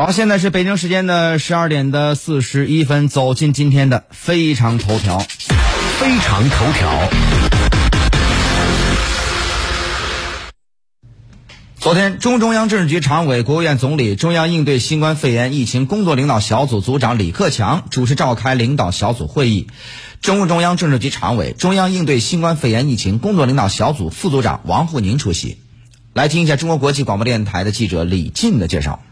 好，现在是北京时间的十二点的四十一分，走进今天的非常头条。非常头条。昨天，中中央政治局常委、国务院总理、中央应对新冠肺炎疫情工作领导小组组长李克强主持召开领导小组会议。中共中央政治局常委、中央应对新冠肺炎疫情工作领导小组副组长王沪宁出席。来听一下中国国际广播电台的记者李进的介绍。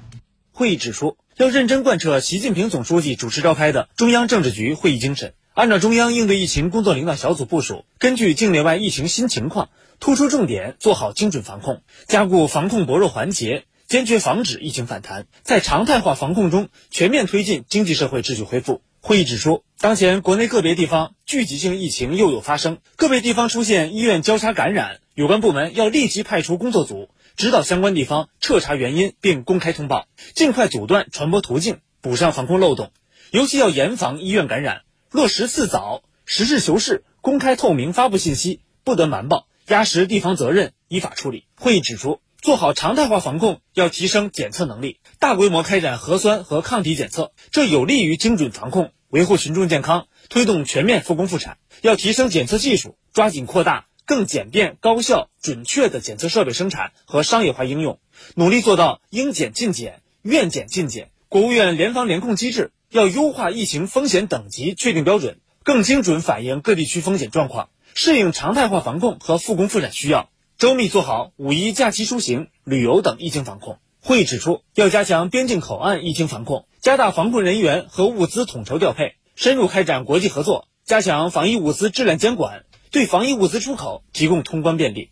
会议指出，要认真贯彻习近平总书记主持召开的中央政治局会议精神。按照中央应对疫情工作领导小组部署，根据境内外疫情新情况，突出重点做好精准防控，加固防控薄弱环节，坚决防止疫情反弹。在常态化防控中，全面推进经济社会秩序恢复。会议指出，当前国内个别地方聚集性疫情又有发生，个别地方出现医院交叉感染，有关部门要立即派出工作组，指导相关地方彻查原因并公开通报，尽快阻断传播途径，补上防控漏洞。尤其要严防医院感染。落实四早，实事求是、公开透明发布信息，不得瞒报，压实地方责任，依法处理。会议指出，做好常态化防控，要提升检测能力，大规模开展核酸和抗体检测，这有利于精准防控，维护群众健康，推动全面复工复产。要提升检测技术，抓紧扩大更简便、高效、准确的检测设备生产和商业化应用，努力做到应检尽检、愿检尽检。国务院联防联控机制。要优化疫情风险等级确定标准，更精准反映各地区风险状况，适应常态化防控和复工复产需要，周密做好五一假期出行、旅游等疫情防控。会议指出，要加强边境口岸疫情防控，加大防控人员和物资统筹调配，深入开展国际合作，加强防疫物资质量监管，对防疫物资出口提供通关便利。